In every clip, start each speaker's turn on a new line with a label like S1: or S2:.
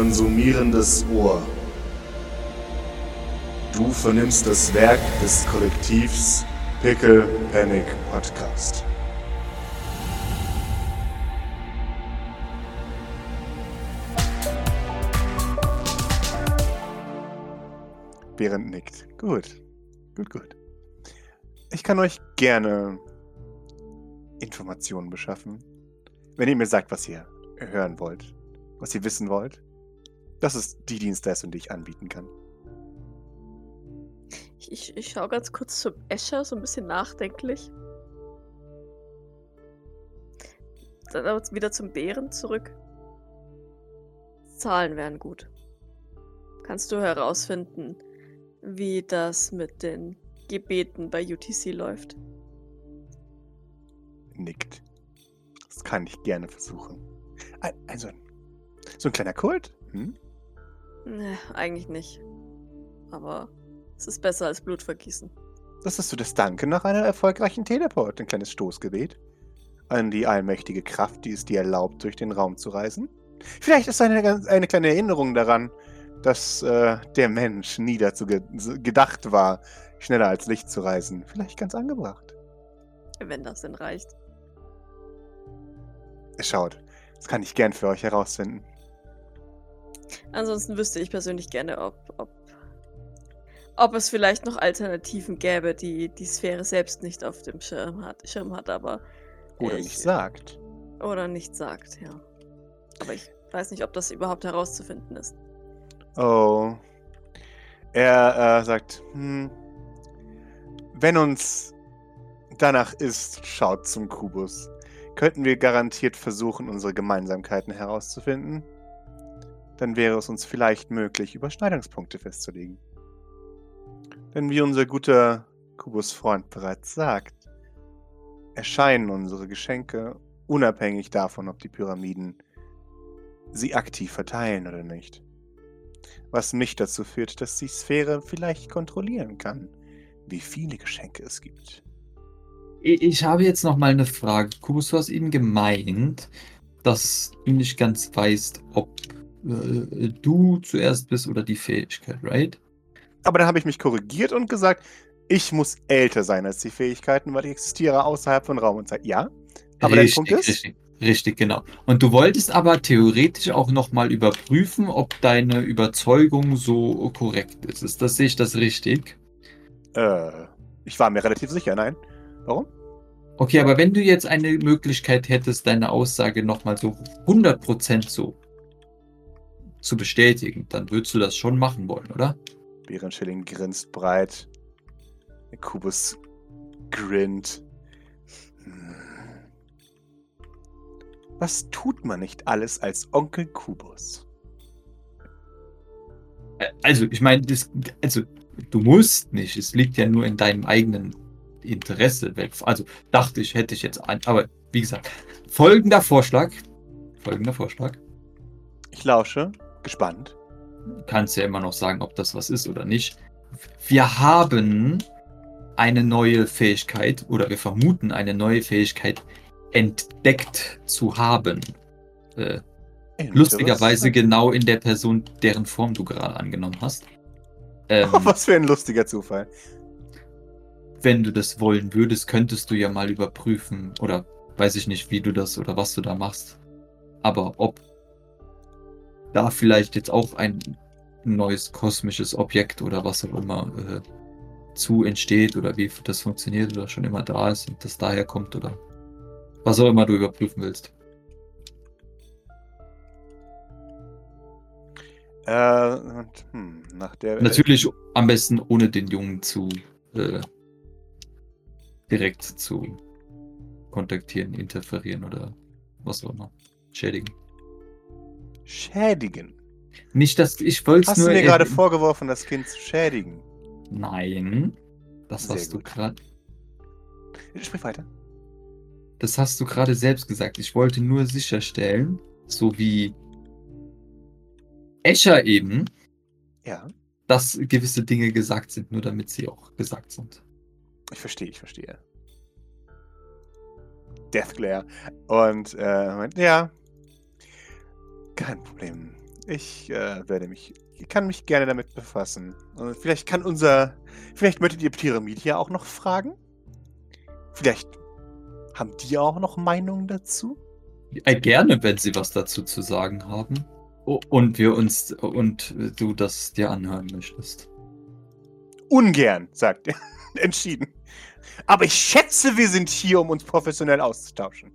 S1: konsumierendes Ohr. Du vernimmst das Werk des Kollektivs Pickle Panic Podcast.
S2: Während nickt. Gut. Gut, gut. Ich kann euch gerne Informationen beschaffen. Wenn ihr mir sagt, was ihr hören wollt, was ihr wissen wollt. Das ist die Dienstleistung, die ich anbieten kann.
S3: Ich, ich schaue ganz kurz zum Escher, so ein bisschen nachdenklich. Dann aber wieder zum Bären zurück. Zahlen wären gut. Kannst du herausfinden, wie das mit den Gebeten bei UTC läuft?
S2: Nickt. Das kann ich gerne versuchen. Also, so ein kleiner Kult? Hm?
S3: Nee, eigentlich nicht. Aber es ist besser als Blutvergießen.
S2: Das ist so das Danke nach einer erfolgreichen Teleport, ein kleines Stoßgebet. An die allmächtige Kraft, die es dir erlaubt, durch den Raum zu reisen. Vielleicht ist eine, eine kleine Erinnerung daran, dass äh, der Mensch nie dazu ge gedacht war, schneller als Licht zu reisen. Vielleicht ganz angebracht.
S3: Wenn das denn reicht.
S2: Schaut, das kann ich gern für euch herausfinden.
S3: Ansonsten wüsste ich persönlich gerne, ob, ob, ob es vielleicht noch Alternativen gäbe, die die Sphäre selbst nicht auf dem Schirm hat, Schirm hat aber.
S2: Oder ich, nicht sagt.
S3: Oder nicht sagt, ja. Aber ich weiß nicht, ob das überhaupt herauszufinden ist.
S2: Oh. Er äh, sagt, hm, wenn uns danach ist, schaut zum Kubus. Könnten wir garantiert versuchen, unsere Gemeinsamkeiten herauszufinden? Dann wäre es uns vielleicht möglich, Überschneidungspunkte festzulegen. Denn wie unser guter Kubus-Freund bereits sagt, erscheinen unsere Geschenke unabhängig davon, ob die Pyramiden sie aktiv verteilen oder nicht. Was mich dazu führt, dass die Sphäre vielleicht kontrollieren kann, wie viele Geschenke es gibt.
S4: Ich habe jetzt noch mal eine Frage. Kubus, du hast eben gemeint, dass du nicht ganz weißt, ob äh, du zuerst bist oder die Fähigkeit, right?
S2: Aber dann habe ich mich korrigiert und gesagt, ich muss älter sein als die Fähigkeiten, weil ich existiere außerhalb von Raum und Zeit. Ja, aber
S4: richtig,
S2: der Punkt ist...
S4: Richtig, richtig, genau. Und du wolltest aber theoretisch auch noch mal überprüfen, ob deine Überzeugung so korrekt ist. Ist das, sehe ich das richtig?
S2: Äh, ich war mir relativ sicher, nein. Warum?
S4: Okay, aber wenn du jetzt eine Möglichkeit hättest, deine Aussage nochmal so 100% so zu bestätigen, dann würdest du das schon machen wollen, oder?
S2: Bärenschilling grinst breit. Kubus grinnt. Was tut man nicht alles als Onkel Kubus?
S4: Also, ich meine, also, du musst nicht. Es liegt ja nur in deinem eigenen Interesse. Also dachte ich, hätte ich jetzt ein. Aber wie gesagt, folgender Vorschlag. Folgender Vorschlag.
S2: Ich lausche, gespannt.
S4: Kannst ja immer noch sagen, ob das was ist oder nicht. Wir haben eine neue Fähigkeit oder wir vermuten eine neue Fähigkeit entdeckt zu haben. Äh, lustigerweise genau in der Person, deren Form du gerade angenommen hast.
S2: Ähm, oh, was für ein lustiger Zufall
S4: wenn du das wollen würdest, könntest du ja mal überprüfen oder weiß ich nicht, wie du das oder was du da machst. Aber ob da vielleicht jetzt auch ein neues kosmisches Objekt oder was auch immer äh, zu entsteht oder wie das funktioniert oder schon immer da ist und das daher kommt oder was auch immer du überprüfen willst.
S2: Äh, und, hm, nach der
S4: Natürlich am besten ohne den Jungen zu äh, direkt zu kontaktieren, interferieren oder was auch immer. Schädigen.
S2: Schädigen?
S4: Nicht, dass ich wollte
S2: Hast nur. Hast du mir gerade vorgeworfen, das Kind zu schädigen?
S4: Nein. Das Sehr hast gut. du gerade.
S2: Sprich weiter.
S4: Das hast du gerade selbst gesagt. Ich wollte nur sicherstellen, so wie Escher eben,
S2: ja.
S4: dass gewisse Dinge gesagt sind, nur damit sie auch gesagt sind.
S2: Ich verstehe, ich verstehe. Deathglare. Und äh, ja, kein Problem. ich äh, werde mich, ich kann mich gerne damit befassen. Und vielleicht kann unser, vielleicht möchtet ihr Pyramid ja auch noch fragen? Vielleicht haben die auch noch Meinungen dazu?
S4: Äh, gerne, wenn sie was dazu zu sagen haben. Und wir uns und du das dir anhören möchtest.
S2: Ungern, sagt er. Entschieden. Aber ich schätze, wir sind hier, um uns professionell auszutauschen.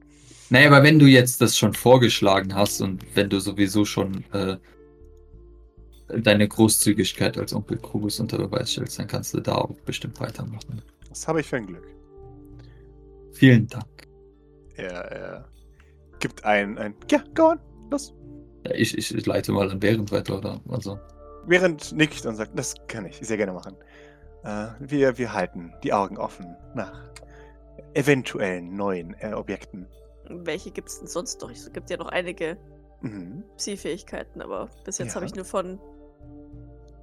S4: Naja, aber wenn du jetzt das schon vorgeschlagen hast und wenn du sowieso schon äh, deine Großzügigkeit als Onkel Krubus unter Beweis stellst, dann kannst du da auch bestimmt weitermachen.
S2: Was habe ich für ein Glück?
S4: Vielen Dank.
S2: Er, er gibt ein, ein, ja, go on, los.
S4: Ja, ich, ich, ich leite mal an Während weiter, oder? Also,
S2: Während nickt und sagt, das kann ich sehr gerne machen. Äh, wir, wir halten die Augen offen nach eventuellen neuen äh, Objekten.
S3: Welche gibt es denn sonst noch? Es gibt ja noch einige
S2: Mhm.
S3: Psi-Fähigkeiten, aber bis jetzt
S2: Ja.
S3: habe ich nur von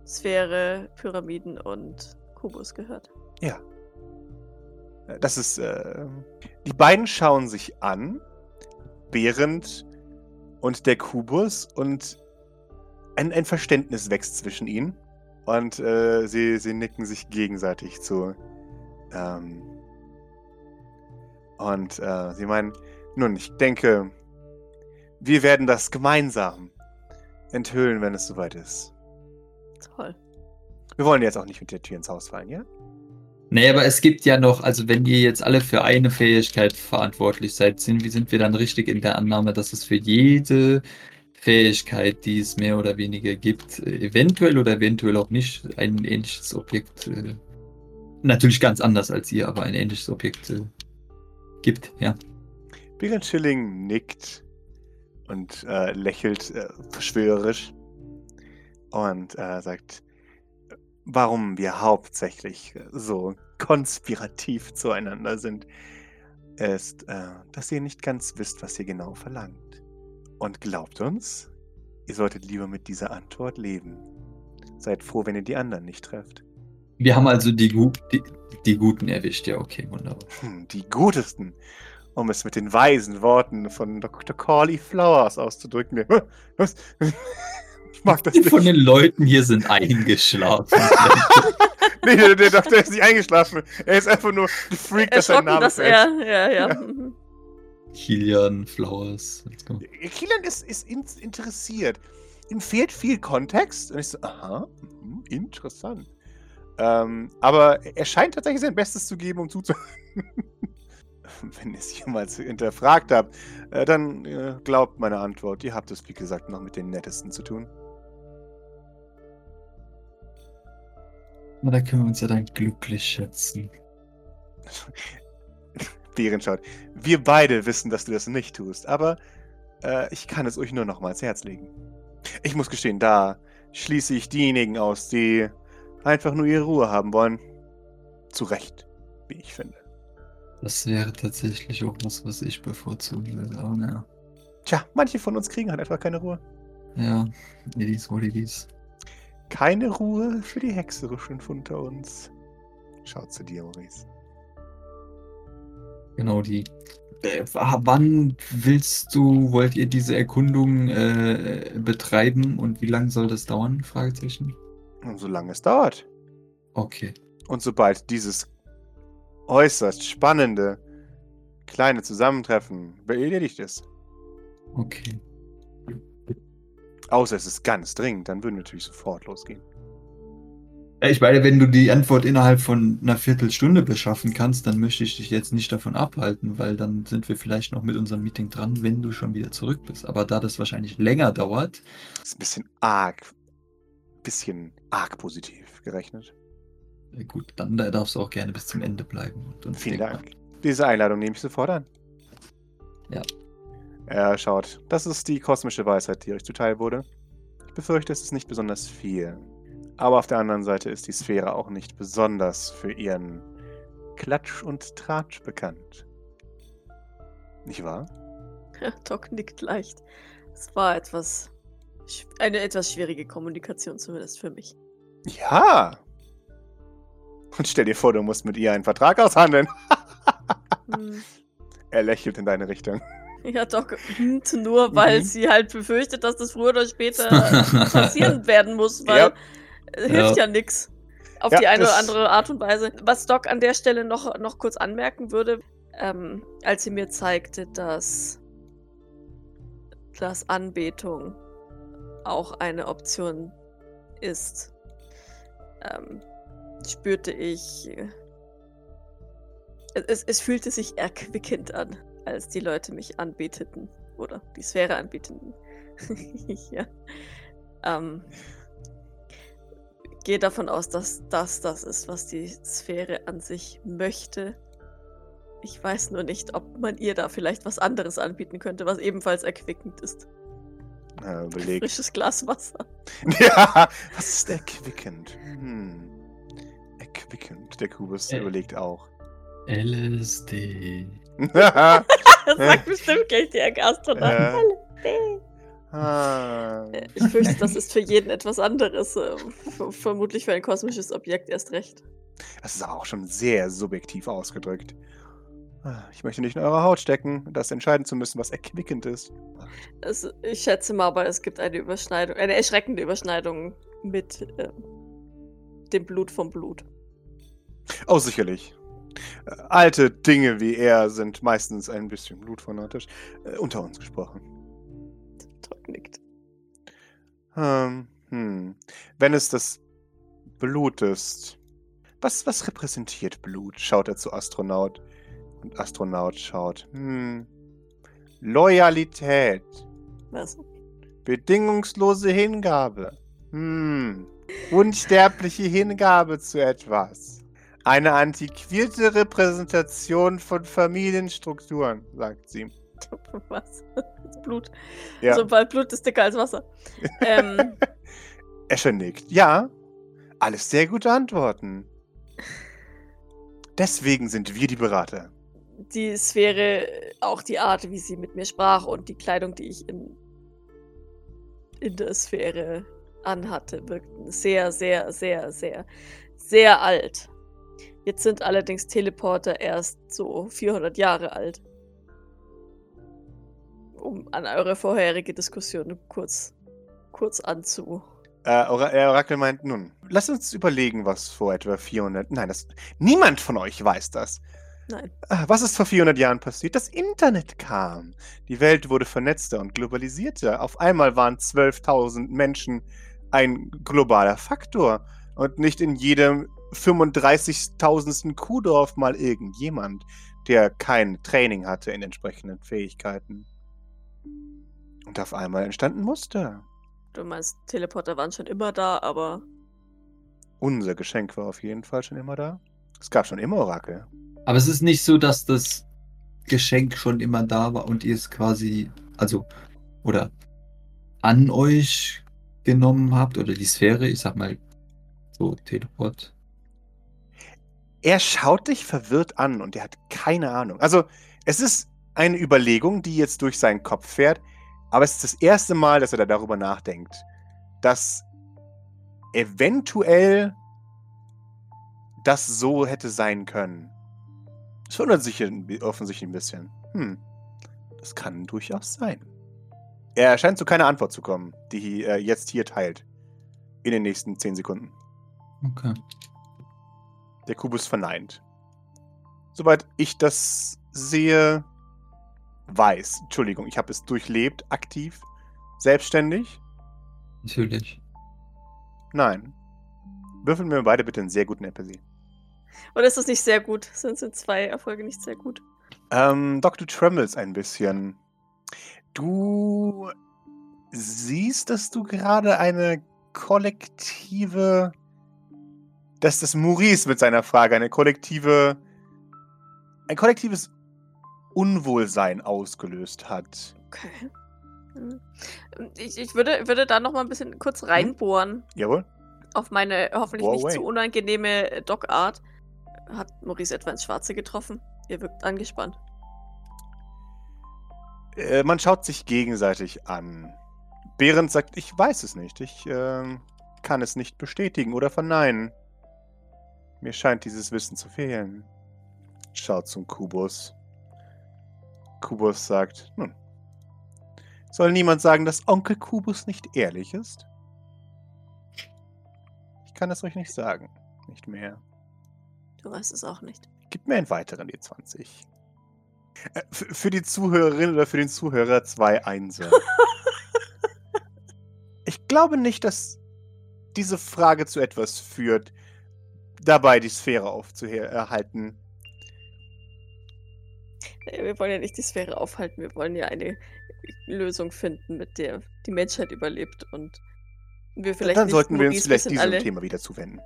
S3: Sphäre, Pyramiden und Kubus gehört.
S2: Ja. Äh, Das ist. Äh, die beiden schauen sich an, Behrend und der Kubus, und ein, ein Verständnis wächst zwischen ihnen. Und äh, sie, sie nicken sich gegenseitig zu. Ähm, und äh, sie meinen, nun, ich denke, wir werden das gemeinsam enthüllen, wenn es soweit ist.
S3: Toll.
S2: Wir wollen jetzt auch nicht mit der Tür ins Haus fallen, ja?
S4: Nee, aber es gibt ja noch, also wenn ihr jetzt alle für eine Fähigkeit verantwortlich seid, sind, wie sind wir dann richtig in der Annahme, dass es für jede Fähigkeit, die es mehr oder weniger gibt, eventuell oder eventuell auch nicht, ein ähnliches Objekt, äh, natürlich ganz anders als ihr, aber ein ähnliches Objekt äh, gibt, ja.
S2: Bigger Schilling nickt und äh, lächelt äh, verschwörerisch und äh, sagt, warum wir hauptsächlich so konspirativ zueinander sind, ist, äh, dass ihr nicht ganz wisst, was ihr genau verlangt. Und glaubt uns, ihr solltet lieber mit dieser Antwort leben. Seid froh, wenn ihr die anderen nicht trefft.
S4: Wir haben also die, Gu die, die Guten erwischt, ja, okay, wunderbar.
S2: Hm, die gutesten, um es mit den weisen Worten von Dr. Corley Flowers auszudrücken. Was? Ich mag das
S4: Die
S2: nicht.
S4: von den Leuten hier sind eingeschlafen.
S2: Nee, der, der Doktor ist nicht eingeschlafen. Er ist einfach nur gefreakt, dass sein Name
S3: dass
S2: fällt.
S3: er. Ja, ja.
S2: Ja.
S3: mhm.
S4: Kilian, Flowers. go.
S2: Kilian ist, ist in, interessiert. Ihm fehlt viel Kontext. Und ich so, aha, mhm, interessant. Ähm, aber er scheint tatsächlich sein Bestes zu geben, um zuzuhören. Wenn ihr es jemals hinterfragt habt, äh, dann äh, glaubt meine Antwort. Ihr habt es, wie gesagt, noch mit den Nettesten zu tun.
S4: Na, da können wir uns ja dann glücklich schätzen.
S2: Bären schaut. Wir beide wissen, dass du das nicht tust, aber äh, ich kann es euch nur noch mal ans Herz legen. Ich muss gestehen, da schließe ich diejenigen aus, die einfach nur ihre Ruhe haben wollen. Zu Recht, wie ich finde.
S4: Das wäre tatsächlich auch was, was ich bevorzugen würde. Aber naja.
S2: Tja, manche von uns kriegen halt einfach keine Ruhe.
S4: Ja, it is what it is.
S2: Keine Ruhe für die Hexerischen unter uns. Schaut zu dir, Maurice.
S4: Genau, die. Äh, wann willst du, wollt ihr diese Erkundung äh, betreiben und wie lange soll das dauern? Fragezeichen.
S2: Solange es dauert.
S4: Okay.
S2: Und sobald dieses äußerst spannende kleine Zusammentreffen erledigt ist,
S4: Okay.
S2: außer es ist ganz dringend, dann würden wir natürlich sofort losgehen.
S4: Ich meine, wenn du die Antwort innerhalb von einer Viertelstunde beschaffen kannst, dann möchte ich dich jetzt nicht davon abhalten, weil dann sind wir vielleicht noch mit unserem Meeting dran, wenn du schon wieder zurück bist. Aber da das wahrscheinlich länger dauert,
S2: Das ist ein bisschen arg, bisschen arg positiv gerechnet.
S4: Gut, dann da darfst du auch gerne bis zum Ende bleiben.
S2: Vielen Dank. Diese Einladung nehme ich sofort an.
S4: Ja.
S2: Er schaut. Das ist die kosmische Weisheit, die euch zuteil wurde. Ich befürchte, es ist nicht besonders viel. Aber auf der anderen Seite ist die Sphäre auch nicht besonders für ihren Klatsch und Tratsch bekannt. Nicht wahr?
S3: Doc nickt leicht. Es war etwas. Eine etwas schwierige Kommunikation, zumindest für mich.
S2: Ja. Und stell dir vor, du musst mit ihr einen Vertrag aushandeln.
S3: Hm.
S2: Er lächelt in deine Richtung.
S3: Ja, Doc, hm, nur weil
S4: Mhm.
S3: sie halt befürchtet, dass das früher oder später passieren werden muss, weil
S2: Ja.
S3: äh, hilft ja, nix. Auf
S2: Ja,
S3: die eine oder andere Art und Weise. Was Doc an der Stelle noch, noch kurz anmerken würde, ähm, als sie mir zeigte, dass, dass Anbetung auch eine Option ist, ähm, spürte ich. Es, es, fühlte sich erquickend an, als die Leute mich anbeteten. Oder die Sphäre anbeteten. ja. Ähm, gehe davon aus, dass das das ist, was die Sphäre an sich möchte. Ich weiß nur nicht, ob man ihr da vielleicht was anderes anbieten könnte, was ebenfalls erquickend ist.
S2: Äh, überlegt.
S3: Frisches Glas Wasser.
S2: Ja, was ist erquickend? Hm. Erquickend. Der Kubus
S4: Äh.
S2: überlegt auch.
S4: LSD.
S3: Das sagt bestimmt gleich die Gastronaut. Äh.
S2: ah.
S3: Ich fürchte, das ist für jeden etwas anderes. äh, v- Vermutlich für ein kosmisches Objekt erst recht.
S2: Das ist auch schon sehr subjektiv ausgedrückt. Ah, Ich möchte nicht in eure Haut stecken, das entscheiden zu müssen, was erquickend ist.
S3: Es, ich schätze mal, aber es gibt eine Überschneidung, eine erschreckende Überschneidung mit ähm, dem Blut vom Blut.
S2: Oh, sicherlich. Äh, Alte Dinge wie er sind meistens ein bisschen blutfanatisch. Äh, unter uns gesprochen.
S3: Doc nickt.
S2: Ähm, hm. Wenn es das Blut ist. Was, was repräsentiert Blut? Schaut er zu Astronaut. Und Astronaut schaut. Hm. Loyalität.
S3: Was?
S2: Bedingungslose Hingabe. Hm. Unsterbliche Hingabe zu etwas. Eine antiquierte Repräsentation von Familienstrukturen, sagt sie.
S3: Was? Das Blut.
S2: Ja.
S3: Sobald Blut ist dicker als Wasser. ähm,
S2: Escher nickt. Ja, alles sehr gute Antworten. Deswegen sind wir die Berater.
S3: die Sphäre, auch die Art, wie sie mit mir sprach und die Kleidung, die ich in, in der Sphäre anhatte, wirkten sehr, sehr, sehr, sehr, sehr alt. Jetzt sind allerdings Teleporter erst so 400 Jahre alt. Um an eure vorherige Diskussion kurz, kurz anzu.
S2: Äh, äh, Orakel meint, nun, lasst uns überlegen, was vor etwa 400... Nein, das, niemand von euch weiß das.
S3: Nein.
S2: Ah, Was ist vor 400 Jahren passiert? Das Internet kam. Die Welt wurde vernetzter und globalisierter. Auf einmal waren 12.000 Menschen ein globaler Faktor und nicht in jedem 35.000. Kuhdorf mal irgendjemand, der kein Training hatte in entsprechenden Fähigkeiten. Und auf einmal entstanden Muster.
S3: Du meinst, Teleporter waren schon immer da, aber
S2: Unser Geschenk war auf jeden Fall schon immer da. Es gab schon immer Orakel.
S4: Aber es ist nicht so, dass das Geschenk schon immer da war und ihr es quasi, also, oder an euch genommen habt oder die Sphäre, ich sag mal, so Teleport.
S2: Er schaut dich verwirrt an und er hat keine Ahnung. Also, es ist eine Überlegung, die jetzt durch seinen Kopf fährt, aber es ist das erste Mal, dass er da darüber nachdenkt, dass eventuell das so hätte sein können. Es wundert sich offensichtlich ein bisschen. Hm, das kann durchaus sein. Er scheint zu keiner Antwort zu kommen, die er jetzt hier teilt. In den nächsten 10 Sekunden.
S4: Okay.
S2: Der Kubus verneint. Soweit ich das sehe, weiß. Entschuldigung, ich habe es durchlebt, aktiv, selbstständig.
S4: Natürlich.
S2: Nein. Würfeln wir beide bitte einen sehr guten Empathie.
S3: Oder ist das nicht sehr gut? Sind, sind zwei Erfolge nicht sehr gut?
S2: Ähm, Doc, du trembles ein bisschen. Du siehst, dass du gerade eine kollektive. Dass das Maurice mit seiner Frage eine kollektive. ein kollektives Unwohlsein ausgelöst hat.
S3: Okay. Hm. Ich, ich würde, würde da noch mal ein bisschen kurz reinbohren
S2: Jawohl?
S3: auf meine hoffentlich
S2: Bohr
S3: nicht
S2: away.
S3: zu unangenehme äh, Doc-Art. Hat Maurice etwa ins Schwarze getroffen? Ihr wirkt angespannt.
S2: Äh, man schaut sich gegenseitig an. Behrend sagt, ich weiß es nicht. Ich ähm, kann es nicht bestätigen oder verneinen. Mir scheint dieses Wissen zu fehlen. Schaut zum Kubus. Kubus sagt, nun, soll niemand sagen, dass Onkel Kubus nicht ehrlich ist? Ich kann es euch nicht sagen. Nicht mehr.
S3: Du weißt es auch nicht.
S2: Gib mir einen weiteren D20. Äh, für die Zuhörerin oder für den Zuhörer zwei Einser. ich glaube nicht, dass diese Frage zu etwas führt, dabei die Sphäre aufzuerhalten.
S3: Nee, wir wollen ja nicht die Sphäre aufhalten, wir wollen ja eine Lösung finden, mit der die Menschheit überlebt und wir vielleicht
S2: Dann sollten wir uns vielleicht diesem
S3: alle...
S2: Thema wieder zuwenden.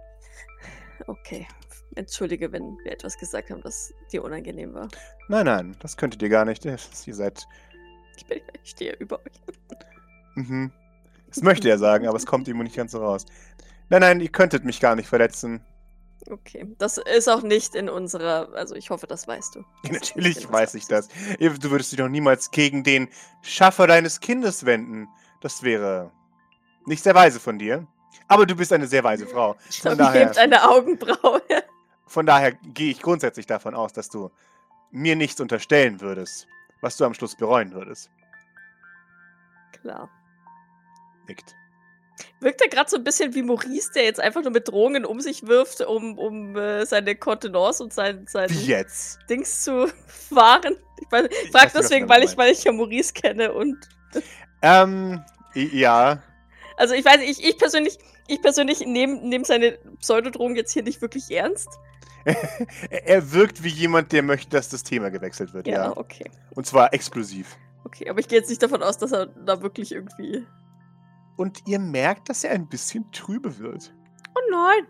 S3: Okay, entschuldige, wenn wir etwas gesagt haben, das dir unangenehm war.
S2: Nein, nein, das könntet ihr gar nicht. Ihr seid.
S3: Ich, bin, ich stehe über euch.
S2: Mhm. Das möchte er sagen, aber es kommt ihm nicht ganz so raus. Nein, nein, ihr könntet mich gar nicht verletzen.
S3: Okay, das ist auch nicht in unserer, also ich hoffe, das weißt du. Das
S2: natürlich weiß ich das. Du würdest dich doch niemals gegen den Schaffer deines Kindes wenden. Das wäre nicht sehr weise von dir. Aber du bist eine sehr weise Frau. Von daher,
S3: hebt eine Augenbraue.
S2: von daher gehe ich grundsätzlich davon aus, dass du mir nichts unterstellen würdest, was du am Schluss bereuen würdest.
S3: Klar.
S2: Nickt.
S3: Wirkt er gerade so ein bisschen wie Maurice, der jetzt einfach nur mit Drohungen um sich wirft, um, um äh, seine Kontenance und sein, sein
S2: jetzt?
S3: Dings zu wahren? Ich, weiß- ich frage deswegen, weil ich, weil ich ja Maurice kenne und
S2: Ähm, ja.
S3: also ich weiß ich, ich persönlich, ich persönlich nehme nehm seine Pseudodrohung jetzt hier nicht wirklich ernst.
S2: Er wirkt wie jemand, der möchte, dass das Thema gewechselt wird,
S3: Ja,
S2: ja.
S3: okay.
S2: Und zwar explosiv.
S3: Okay, aber ich gehe jetzt nicht davon aus, dass er da wirklich irgendwie.
S2: Und ihr merkt, dass er ein bisschen trübe wird.
S3: Oh nein!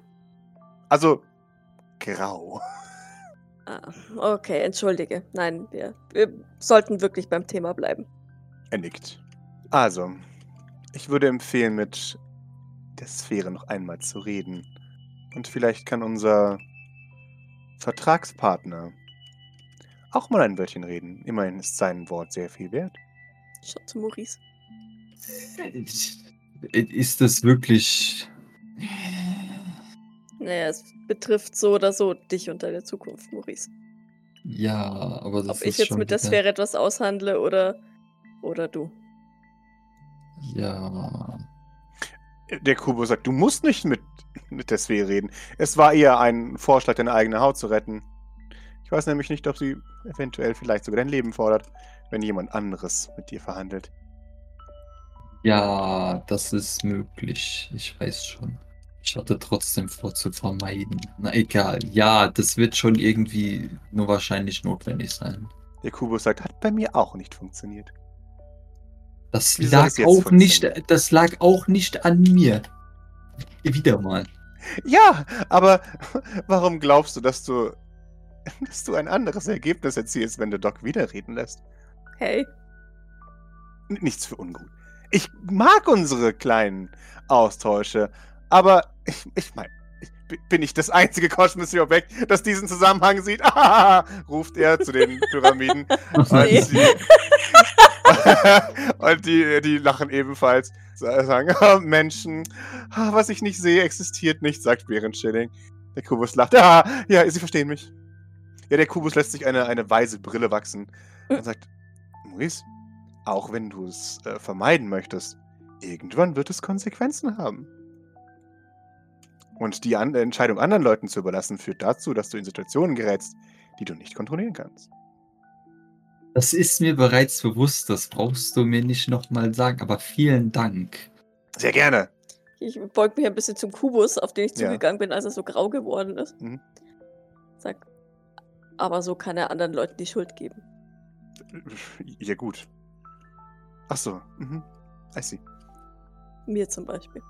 S2: Also, grau.
S3: Ah, okay, entschuldige. Nein, wir, wir sollten wirklich beim Thema bleiben.
S2: Er nickt. Also, ich würde empfehlen, mit der Sphäre noch einmal zu reden. Und vielleicht kann unser Vertragspartner auch mal ein Wörtchen reden. Immerhin ist sein Wort sehr viel wert.
S3: Schau zu Maurice.
S4: Ist das wirklich.
S3: Naja, es betrifft so oder so dich und deine Zukunft, Maurice.
S4: Ja, aber das
S3: Ob
S4: ist
S3: ich jetzt
S4: schon
S3: mit der
S4: wieder-
S3: Sphäre etwas aushandle oder, oder du.
S4: Ja.
S2: Der Kubo sagt, du musst nicht mit, mit der Sphäre reden. Es war eher ein Vorschlag, deine eigene Haut zu retten. Ich weiß nämlich nicht, ob sie eventuell vielleicht sogar dein Leben fordert, wenn jemand anderes mit dir verhandelt.
S4: Ja, das ist möglich. Ich weiß schon. Ich hatte trotzdem vor zu vermeiden. Na egal. Ja, das wird schon irgendwie nur wahrscheinlich notwendig sein.
S2: Der Kubo sagt, hat bei mir auch nicht funktioniert.
S4: Das
S2: Wie
S4: lag auch nicht, das lag auch nicht an mir. Wieder mal.
S2: Ja, aber warum glaubst du, dass du, dass du ein anderes Ergebnis erzielst, wenn du Doc widerreden lässt?
S3: Hey,
S2: N- Nichts für ungut. Ich mag unsere kleinen Austausche, aber ich, ich meine, bin ich das einzige kosmische Objekt, das diesen Zusammenhang sieht? Ah, ruft er zu den Pyramiden. Und, die, und die, die lachen ebenfalls. Sagen, "Ah, Menschen, ah, was ich nicht sehe, existiert nicht, sagt Bärenschilling. Der Kubus lacht. Ah, ja, Sie verstehen mich. Ja, der Kubus lässt sich eine, eine weise Brille wachsen und sagt, Maurice, auch wenn du es äh, vermeiden möchtest, irgendwann wird es Konsequenzen haben. Und die An Entscheidung anderen Leuten zu überlassen, führt dazu, dass du in Situationen gerätst, die du nicht kontrollieren kannst.
S4: Das ist mir bereits bewusst, das brauchst du mir nicht nochmal sagen, aber vielen Dank.
S2: Sehr gerne.
S3: ich beug mich ein bisschen zum Kubus, auf den ich
S2: Ja.
S3: zugegangen bin, als er so grau geworden ist.
S2: Mhm.
S3: Sag, aber so kann er anderen Leuten die Schuld geben.
S2: Ja, gut. Ach so. Mhm. I see.
S3: Mir zum Beispiel.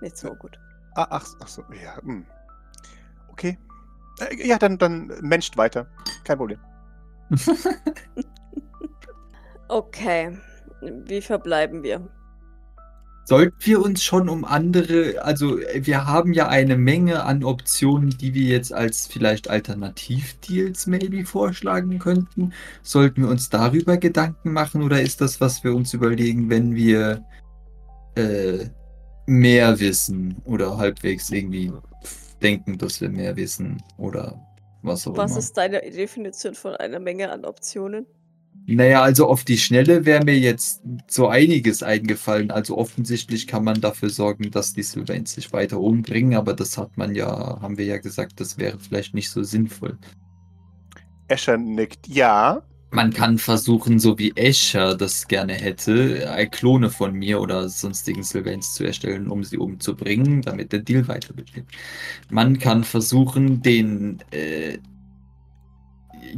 S3: Nicht so
S2: Ja.
S3: gut.
S2: Ah, ach, ach so. Ja. Hm. Okay. Äh, ja, dann, dann menscht weiter. Kein Problem.
S3: Okay, wie verbleiben wir?
S4: Sollten wir uns schon um andere, also äh, wir haben ja eine Menge an Optionen, die wir jetzt als vielleicht Alternativdeals maybe vorschlagen könnten. Sollten wir uns darüber Gedanken machen oder ist das, was wir uns überlegen, wenn wir äh, mehr wissen oder halbwegs irgendwie denken, dass wir mehr wissen oder was auch
S3: Was
S4: immer?
S3: ist deine Definition von einer Menge an Optionen?
S4: Naja, also auf die Schnelle wäre mir jetzt so einiges eingefallen. Also offensichtlich kann man dafür sorgen, dass die Sylvains sich weiter umbringen, aber das hat man ja, haben wir ja gesagt, das wäre vielleicht nicht so sinnvoll.
S2: Escher nickt. Ja.
S4: Man kann versuchen, so wie Escher das gerne hätte, äh, Klone von mir oder sonstigen Sylvains zu erstellen, um sie umzubringen, damit der Deal weiter besteht. Man kann versuchen, den äh,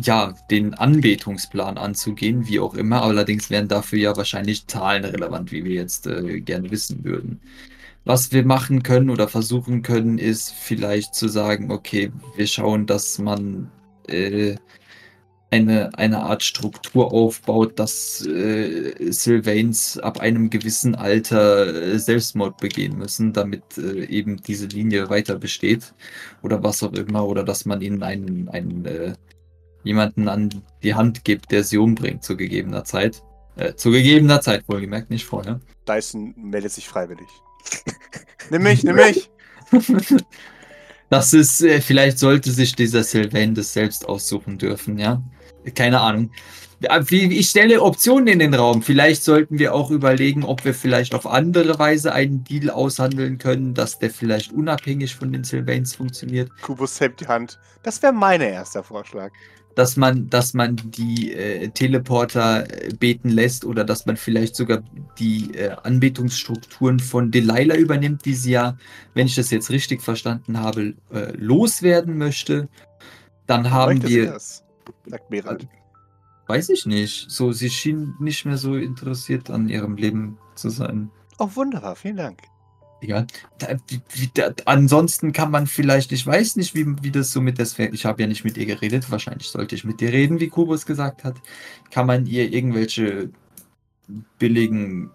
S4: ja, den Anbetungsplan anzugehen, wie auch immer. Allerdings wären dafür ja wahrscheinlich Zahlen relevant, wie wir jetzt äh, gerne wissen würden. Was wir machen können oder versuchen können, ist vielleicht zu sagen, okay, wir schauen, dass man äh, eine, eine Art Struktur aufbaut, dass äh, Sylvains ab einem gewissen Alter äh, Selbstmord begehen müssen, damit äh, eben diese Linie weiter besteht oder was auch immer, oder dass man ihnen einen, einen äh, jemanden an die Hand gibt, der sie umbringt zu gegebener Zeit. Äh, zu gegebener Zeit, wohlgemerkt, nicht vorher.
S2: Dyson meldet sich freiwillig. nimm mich, nimm mich!
S4: das ist, äh, vielleicht sollte sich dieser Sylvain das selbst aussuchen dürfen, ja. Keine Ahnung. Ich stelle Optionen in den Raum. Vielleicht sollten wir auch überlegen, ob wir vielleicht auf andere Weise einen Deal aushandeln können, dass der vielleicht unabhängig von den Sylvains funktioniert.
S2: Kubus hebt die Hand. Das wäre mein erster Vorschlag
S4: dass man, dass man die äh, Teleporter äh, beten lässt oder dass man vielleicht sogar die äh, Anbetungsstrukturen von Delilah übernimmt, die sie ja, wenn ich das jetzt richtig verstanden habe, äh, loswerden möchte. Dann haben wir. Das?
S2: Sagt Berald.
S4: Weiß ich nicht. So, sie schien nicht mehr so interessiert an ihrem Leben zu sein.
S2: Oh, wunderbar, vielen Dank.
S4: Ja, da, wie, da, ansonsten kann man vielleicht, ich weiß nicht, wie, wie das so mit der Sphäre, ich habe ja nicht mit ihr geredet, wahrscheinlich sollte ich mit ihr reden, wie Kubus gesagt hat. Kann man ihr irgendwelche billigen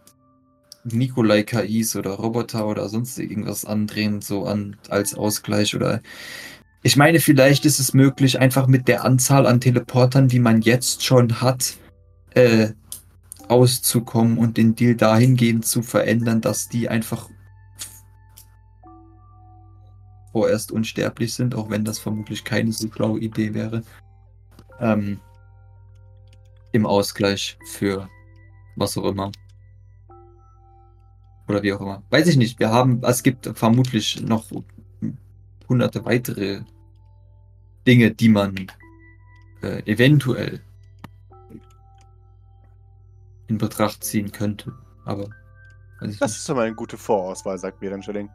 S4: Nikolai-KIs oder Roboter oder sonst irgendwas andrehen, so an, als Ausgleich oder. Ich meine, vielleicht ist es möglich, einfach mit der Anzahl an Teleportern, die man jetzt schon hat, äh, auszukommen und den Deal dahingehend zu verändern, dass die einfach vorerst unsterblich sind, auch wenn das vermutlich keine so schlaue Idee wäre. Ähm, Im Ausgleich für was auch immer. Oder wie auch immer. Weiß ich nicht. Wir haben, es gibt vermutlich noch hunderte weitere Dinge, die man äh, eventuell in Betracht ziehen könnte. Aber
S2: das nicht. ist schon mal eine gute Vorauswahl, sagt Berenschelling.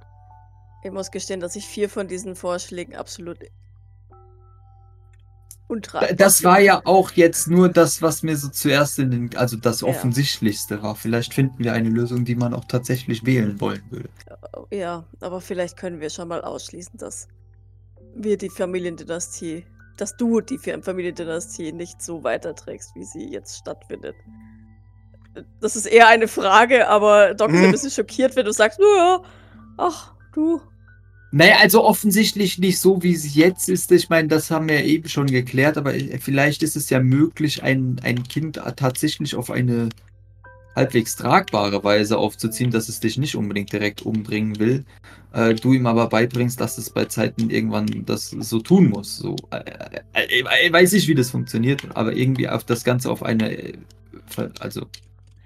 S3: Ich muss gestehen, dass ich vier von diesen Vorschlägen absolut
S4: untragbar Das war ja auch jetzt nur das, was mir so zuerst in den, also das ja. Offensichtlichste war. Vielleicht finden wir eine Lösung, die man auch tatsächlich wählen wollen würde.
S3: Ja, aber vielleicht können wir schon mal ausschließen, dass wir die Familiendynastie, dass du die Familiendynastie nicht so weiterträgst, wie sie jetzt stattfindet. Das ist eher eine Frage, aber Doc ist ein hm. bisschen schockiert, wenn du sagst, ja, ach, du,
S4: naja, also offensichtlich nicht so, wie es jetzt ist. Ich meine, das haben wir eben schon geklärt, aber vielleicht ist es ja möglich, ein, ein Kind tatsächlich auf eine halbwegs tragbare Weise aufzuziehen, dass es dich nicht unbedingt direkt umbringen will. Äh, du ihm aber beibringst, dass es bei Zeiten irgendwann das so tun muss. So, äh, äh, äh weiß ich, wie das funktioniert, aber irgendwie auf das Ganze auf eine, äh, also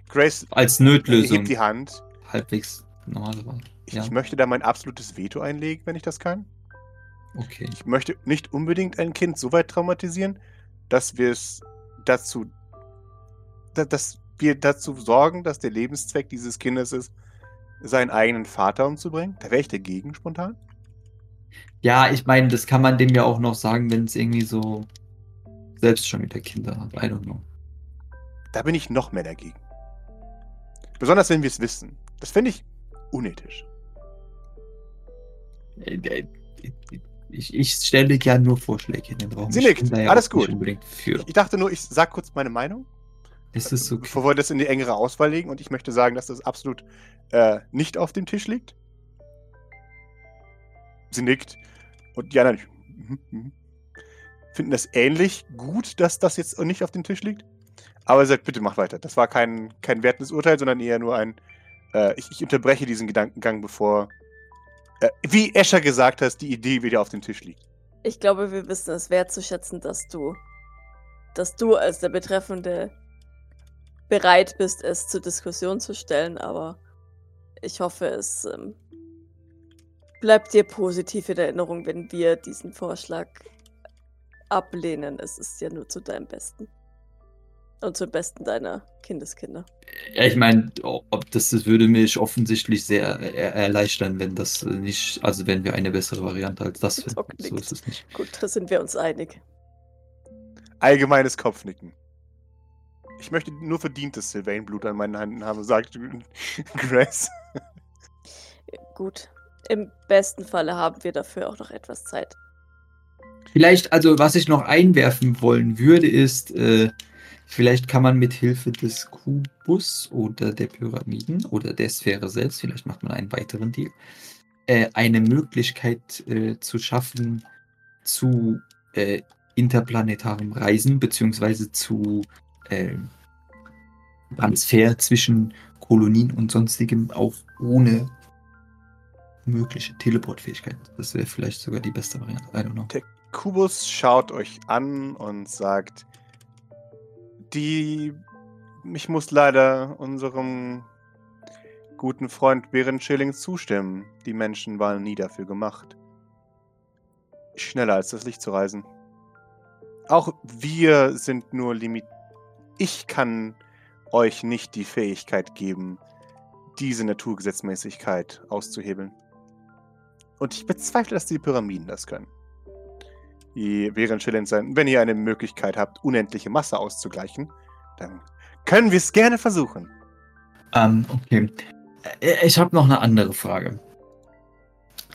S2: Grace
S4: als Nötlösung.
S2: die Hand.
S4: Halbwegs normale
S2: Wahl. Ich, ja. ich möchte da mein absolutes Veto einlegen, wenn ich das kann.
S4: Okay.
S2: Ich möchte nicht unbedingt ein Kind so weit traumatisieren, dass wir es dazu, dass wir dazu sorgen, dass der Lebenszweck dieses Kindes ist, seinen eigenen Vater umzubringen. Da wäre ich dagegen spontan.
S4: Ja, ich meine, das kann man dem ja auch noch sagen, wenn es irgendwie so selbst schon wieder Kinder hat. I don't know.
S2: Da bin ich noch mehr dagegen. Besonders wenn wir es wissen. Das finde ich unethisch.
S4: Äh, äh, ich, ich, stelle ja nur Vorschläge in den Raum.
S2: Sie nickt, ja alles gut. Ich dachte nur, ich sage kurz meine Meinung.
S4: Ist es okay?
S2: Bevor wir das in die engere Auswahl legen und ich möchte sagen, dass das absolut äh, nicht auf dem Tisch liegt. Sie nickt. Und ja, nein, mhm, mhm. finden das ähnlich gut, dass das jetzt nicht auf dem Tisch liegt. Aber sie sagt, bitte mach weiter. Das war kein, kein wertendes Urteil, sondern eher nur ein, äh, ich, ich unterbreche diesen Gedankengang, bevor wie Escher gesagt hat, die Idee wieder auf dem Tisch liegt.
S3: Ich glaube, wir wissen es wertzuschätzen, dass du, dass du als der betreffende bereit bist, es zur Diskussion zu stellen, aber ich hoffe, es ähm, bleibt dir positiv in Erinnerung, wenn wir diesen Vorschlag ablehnen. Es ist ja nur zu deinem Besten. Und zum Besten deiner Kindeskinder.
S4: Ja, ich meine, ob das, das würde mich offensichtlich sehr er erleichtern, wenn das nicht, also wenn wir eine bessere Variante als das finden. So ist es nicht.
S3: Gut, da sind wir uns einig.
S2: Allgemeines Kopfnicken. Ich möchte nur verdientes Sylvain-Blut an meinen Händen haben, sagt Grace.
S3: Gut. Im besten Falle haben wir dafür auch noch etwas Zeit.
S4: Vielleicht, also was ich noch einwerfen wollen würde, ist, äh, vielleicht kann man mit Hilfe des Kubus oder der Pyramiden oder der Sphäre selbst, vielleicht macht man einen weiteren Deal, äh, eine Möglichkeit äh, zu schaffen zu äh, interplanetarem Reisen beziehungsweise zu äh, Transfer zwischen Kolonien und sonstigem auch ohne mögliche Teleportfähigkeit. Das wäre vielleicht sogar die beste Variante. I don't know.
S2: Der Kubus schaut euch an und sagt, die, ich muss leider unserem guten Freund Beren Schilling zustimmen. Die Menschen waren nie dafür gemacht, schneller als das Licht zu reisen. Auch wir sind nur limitiert. Ich kann euch nicht die Fähigkeit geben, diese Naturgesetzmäßigkeit auszuhebeln. Und ich bezweifle, dass die Pyramiden das können. Chillin sein. Wenn ihr eine Möglichkeit habt, unendliche Masse auszugleichen, dann können wir es gerne versuchen.
S4: Ähm, okay. Äh, ich habe noch eine andere Frage.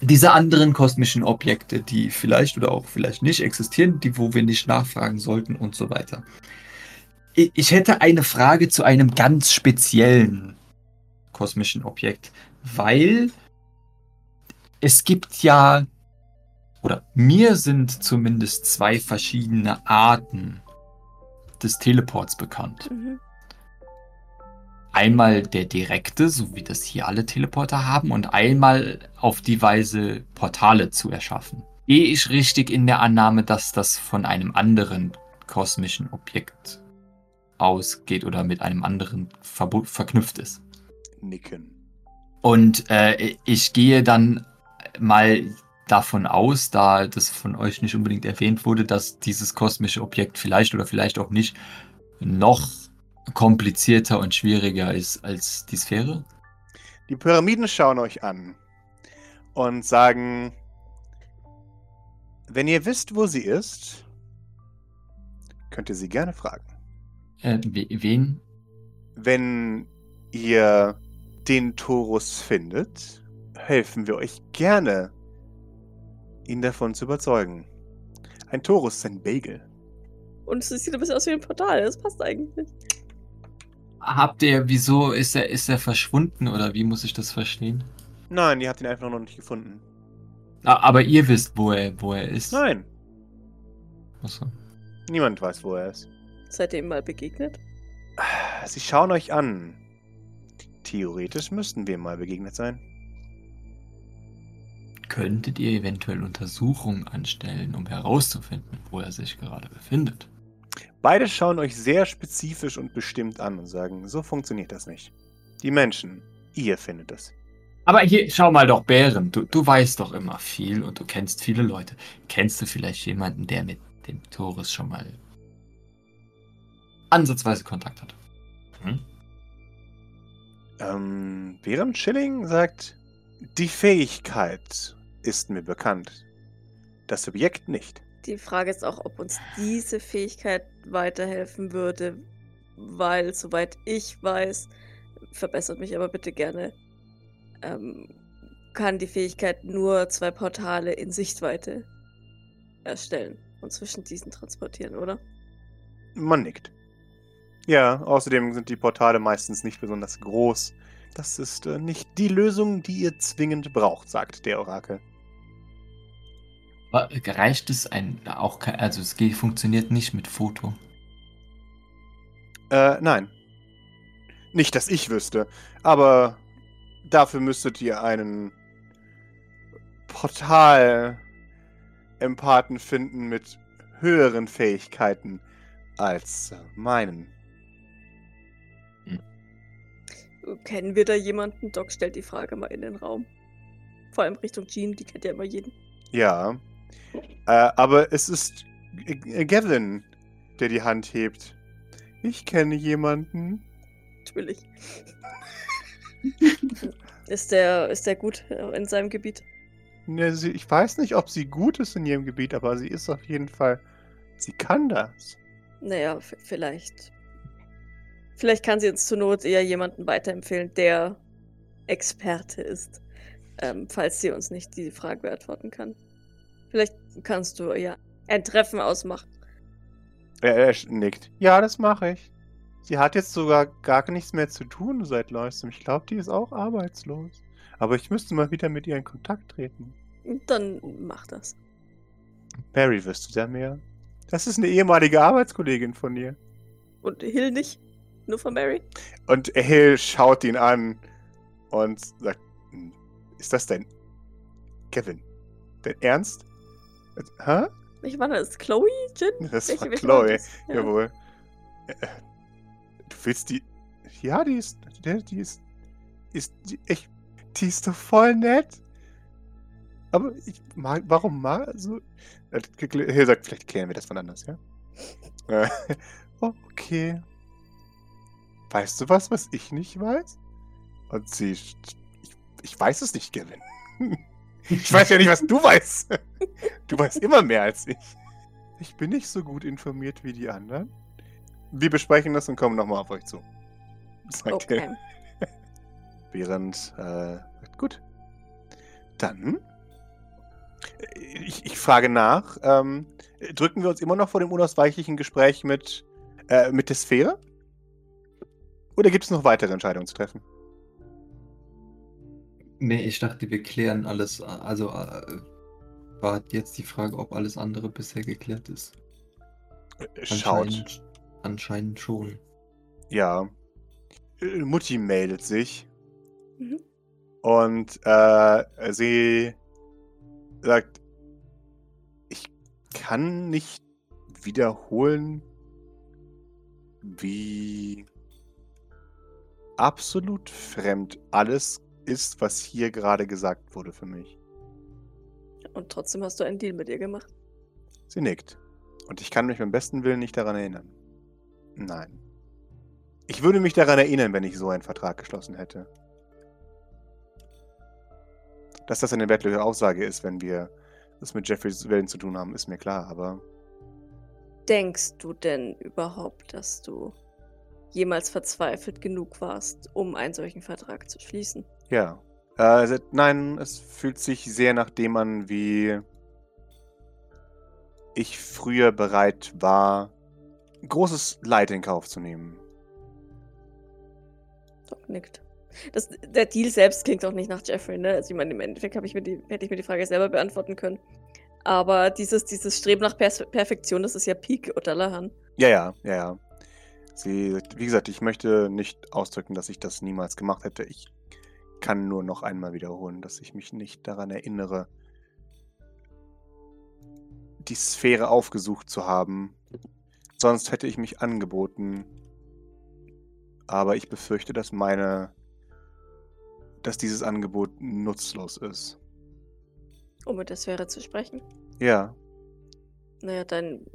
S4: Diese anderen kosmischen Objekte, die vielleicht oder auch vielleicht nicht existieren, die wo wir nicht nachfragen sollten und so weiter. Ich hätte eine Frage zu einem ganz speziellen kosmischen Objekt, weil es gibt ja, oder mir sind zumindest zwei verschiedene Arten des Teleports bekannt. Mhm. Einmal der direkte, so wie das hier alle Teleporter haben, und einmal auf die Weise Portale zu erschaffen. Gehe ich richtig in der Annahme, dass das von einem anderen kosmischen Objekt ausgeht oder mit einem anderen verknüpft ist?
S2: Nicken.
S4: Und äh, ich gehe dann mal davon aus, da das von euch nicht unbedingt erwähnt wurde, dass dieses kosmische Objekt vielleicht oder vielleicht auch nicht noch komplizierter und schwieriger ist als die Sphäre?
S2: Die Pyramiden schauen euch an und sagen, wenn ihr wisst, wo sie ist, könnt ihr sie gerne fragen.
S4: Äh, wen?
S2: Wenn ihr den Torus findet, helfen wir euch gerne, ihn davon zu überzeugen. Ein Torus ist ein Bagel.
S3: Und es sieht ein bisschen aus wie ein Portal, das passt eigentlich.
S4: Habt ihr, wieso ist er, ist er verschwunden oder wie muss ich das verstehen?
S2: Nein, ihr habt ihn einfach noch nicht gefunden.
S4: Aber ihr wisst, wo er, wo er ist.
S2: Nein.
S4: Achso.
S2: Niemand weiß, wo er ist.
S3: Seid ihr ihm mal begegnet?
S2: Sie schauen euch an. Theoretisch müssten wir mal begegnet sein.
S4: Könntet ihr eventuell Untersuchungen anstellen, um herauszufinden, wo er sich gerade befindet?
S2: Beide schauen euch sehr spezifisch und bestimmt an und sagen, so funktioniert das nicht. Die Menschen, ihr findet es.
S4: Aber hier, schau mal doch, Bären, du, du weißt doch immer viel und du kennst viele Leute. Kennst du vielleicht jemanden, der mit dem Torres schon mal ansatzweise Kontakt hat? Hm?
S2: Ähm, Bären Schilling sagt, die Fähigkeit ist mir bekannt. Das Objekt nicht.
S3: Die Frage ist auch, ob uns diese Fähigkeit weiterhelfen würde, weil, soweit ich weiß, verbessert mich aber bitte gerne, ähm, kann die Fähigkeit nur zwei Portale in Sichtweite erstellen und zwischen diesen transportieren, oder?
S2: Man nickt. Ja, außerdem sind die Portale meistens nicht besonders groß. Das ist äh, nicht die Lösung, die ihr zwingend braucht, sagt der Orakel.
S4: Reicht es ein auch also es geht, funktioniert nicht mit Foto?
S2: Äh, nein. Nicht, dass ich wüsste, aber dafür müsstet ihr einen Portal-Empathen finden mit höheren Fähigkeiten als äh, meinen.
S3: Kennen wir da jemanden? Doc stellt die Frage mal in den Raum. Vor allem Richtung Jean, die kennt ja immer jeden.
S2: Ja. Äh, aber es ist Gavin, der die Hand hebt. Ich kenne jemanden.
S3: Natürlich. ist, der, ist der gut äh, in seinem Gebiet?
S2: Ne, sie, ich weiß nicht, ob sie gut ist in ihrem Gebiet, aber sie ist auf jeden Fall. Sie kann das.
S3: Naja, vielleicht. Vielleicht kann sie uns zur Not eher jemanden weiterempfehlen, der Experte ist. Ähm, falls sie uns nicht die Frage beantworten kann. Vielleicht kannst du ja ein Treffen ausmachen.
S2: Er, er nickt. Ja, das mache ich. Sie hat jetzt sogar gar nichts mehr zu tun seit neuestem. Ich glaube, die ist auch arbeitslos. Aber ich müsste mal wieder mit ihr in Kontakt treten.
S3: Dann mach das.
S2: Barry, wirst du da mehr? Das ist eine ehemalige Arbeitskollegin von ihr.
S3: Und Hill nicht? Nur von Mary?
S2: Und Hill schaut ihn an und sagt: "Hm, Ist das dein. Kevin? Dein Ernst? Hä?
S3: Ich war das Chloe, Jin?
S2: Das
S3: Welche-
S2: war
S3: welche war
S2: Chloe.
S3: das? Ja.
S2: Jawohl. Äh, Du willst die. Ja, die ist. Die, ist. Ist. Die, ich, die ist doch voll nett. Aber ich mag. Warum mal so. Äh, Hill sagt, vielleicht klären wir das von anders, ja? Äh, oh, okay. Weißt du was, was ich nicht weiß? Und sie. Ich, ich weiß es nicht, Kevin. Ich weiß ja nicht, was du weißt. Du weißt immer mehr als ich. Ich bin nicht so gut informiert wie die anderen. Wir besprechen das und kommen nochmal auf euch zu. Sagt
S3: Okay.
S2: er. Während, äh, gut. Dann. äh, Ich, ich frage nach. Ähm, drücken wir uns immer noch vor dem unausweichlichen Gespräch mit, äh, mit der Sphäre? Oder gibt es noch weitere Entscheidungen zu treffen?
S4: Nee, ich dachte, wir klären alles. Also äh, war jetzt die Frage, ob alles andere bisher geklärt ist.
S2: Äh, Schaut.
S4: Anscheinend, anscheinend schon.
S2: Ja. Äh, Mutti meldet sich.
S3: Mhm.
S2: Und äh, sie sagt, ich kann nicht wiederholen, wie absolut fremd alles ist, was hier gerade gesagt wurde für mich.
S3: Und trotzdem hast du einen Deal mit ihr gemacht.
S2: Sie nickt. Und ich kann mich beim besten Willen nicht daran erinnern. Nein. Ich würde mich daran erinnern, wenn ich so einen Vertrag geschlossen hätte. Dass das eine wertlose Aussage ist, wenn wir es mit Jeffreys Willen zu tun haben, ist mir klar, aber
S3: Denkst du denn überhaupt, dass du jemals verzweifelt genug warst, um einen solchen Vertrag zu schließen?
S2: Ja. Äh, nein, es fühlt sich sehr nach dem an, wie ich früher bereit war, großes Leid in Kauf zu nehmen.
S3: Doc nickt. Das, der Deal selbst klingt auch nicht nach Jeffrey, ne? Also ich meine, im Endeffekt ich die, hätte ich mir die Frage selber beantworten können. Aber dieses, dieses Streben nach Pers Perfektion, das ist ja Peak O'Dallahan.
S2: Ja, ja, ja, ja. Sie, wie gesagt, ich möchte nicht ausdrücken, dass ich das niemals gemacht hätte. Ich kann nur noch einmal wiederholen, dass ich mich nicht daran erinnere, die Sphäre aufgesucht zu haben. Sonst hätte ich mich angeboten. Aber ich befürchte, dass meine, dass dieses Angebot nutzlos ist.
S3: Um mit der Sphäre zu sprechen.
S2: Ja,
S3: Naja, dein,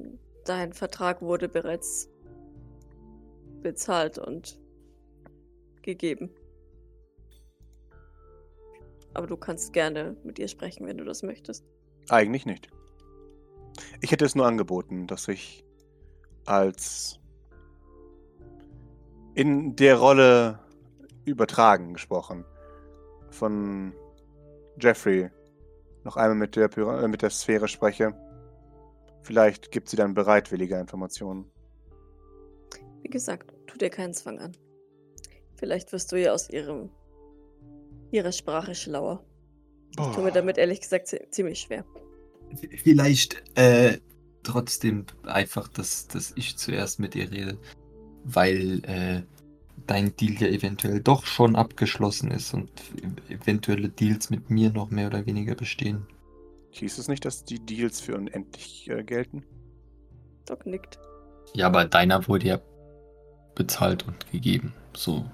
S3: dein Vertrag wurde bereits bezahlt und gegeben. Aber du kannst gerne mit ihr sprechen, wenn du das möchtest.
S2: Eigentlich nicht. Ich hätte es nur angeboten, dass ich als in der Rolle übertragen gesprochen von Jeffrey noch einmal mit der, Pyra- äh, mit der Sphäre spreche. Vielleicht gibt sie dann bereitwilliger Informationen.
S3: Wie gesagt, tu dir keinen Zwang an. Vielleicht wirst du ja aus ihrem ihrer Sprache schlauer. Ich tue mir damit ehrlich gesagt zi- ziemlich schwer.
S4: Vielleicht äh, trotzdem einfach, dass, dass ich zuerst mit ihr rede, weil äh, dein Deal ja eventuell doch schon abgeschlossen ist und ev- eventuelle Deals mit mir noch mehr oder weniger bestehen.
S2: Hieß es nicht, dass die Deals für unendlich äh, gelten?
S3: Doc nickt.
S4: Ja, aber deiner wurde ja bezahlt und gegeben. So.